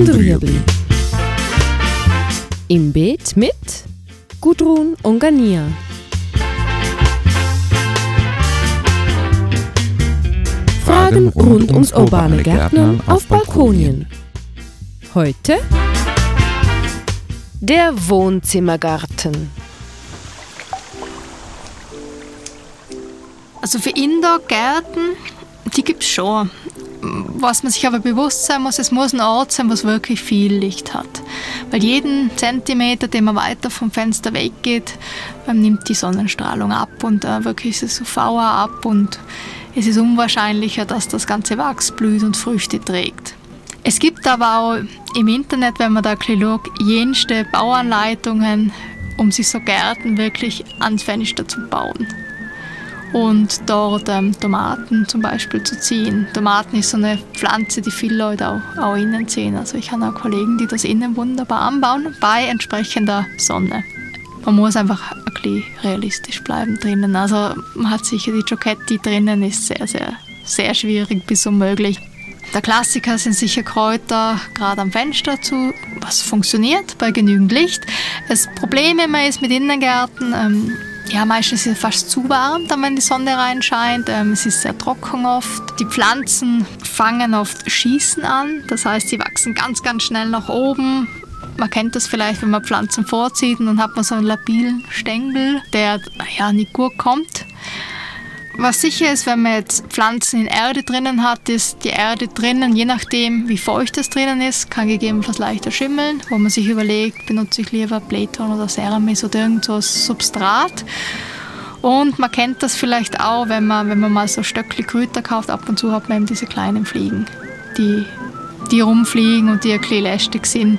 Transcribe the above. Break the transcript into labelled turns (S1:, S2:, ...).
S1: und Rüebli. Im Beet mit Gudrun und Gania. Fragen rund ums urbane Gärtnern auf Balkonien. Heute der Wohnzimmergarten.
S2: Also für Indoor-Gärten, die gibt es schon. Was man sich aber bewusst sein muss, es muss ein Ort sein, was wirklich viel Licht hat. Weil jeden Zentimeter, den man weiter vom Fenster weggeht, ähm, nimmt die Sonnenstrahlung ab und äh, wirklich ist es UVA ab und es ist unwahrscheinlicher, dass das ganze Wachs blüht und Früchte trägt. Es gibt aber auch im Internet, wenn man da schaut, jenste Bauanleitungen, um sich so Gärten wirklich ans Fenster zu bauen und dort ähm, Tomaten zum Beispiel zu ziehen. Tomaten ist so eine Pflanze, die viele Leute auch, auch innen ziehen. Also ich habe auch Kollegen, die das innen wunderbar anbauen, bei entsprechender Sonne. Man muss einfach ein bisschen realistisch bleiben drinnen. Also man hat sicher die Giocchetti drinnen, ist sehr, sehr, sehr schwierig bis unmöglich. Der Klassiker sind sicher Kräuter gerade am Fenster zu, was funktioniert bei genügend Licht. Das Problem immer ist mit Innengärten, ähm, ja, meistens ist es fast zu warm, dann wenn die Sonne reinscheint. Ähm, es ist sehr trocken oft. Die Pflanzen fangen oft Schießen an, das heißt, sie wachsen ganz, ganz schnell nach oben. Man kennt das vielleicht, wenn man Pflanzen vorzieht und dann hat man so einen labilen Stängel, der ja nicht gut kommt. Was sicher ist, wenn man jetzt Pflanzen in Erde drinnen hat, ist die Erde drinnen, je nachdem wie feucht es drinnen ist, kann gegebenenfalls leichter schimmeln, wo man sich überlegt, benutze ich lieber Playton oder Ceramis oder irgend so Substrat. Und man kennt das vielleicht auch, wenn man, wenn man mal so Stöckli Kräuter kauft, ab und zu hat man eben diese kleinen Fliegen, die, die rumfliegen und die ein bisschen lästig sind.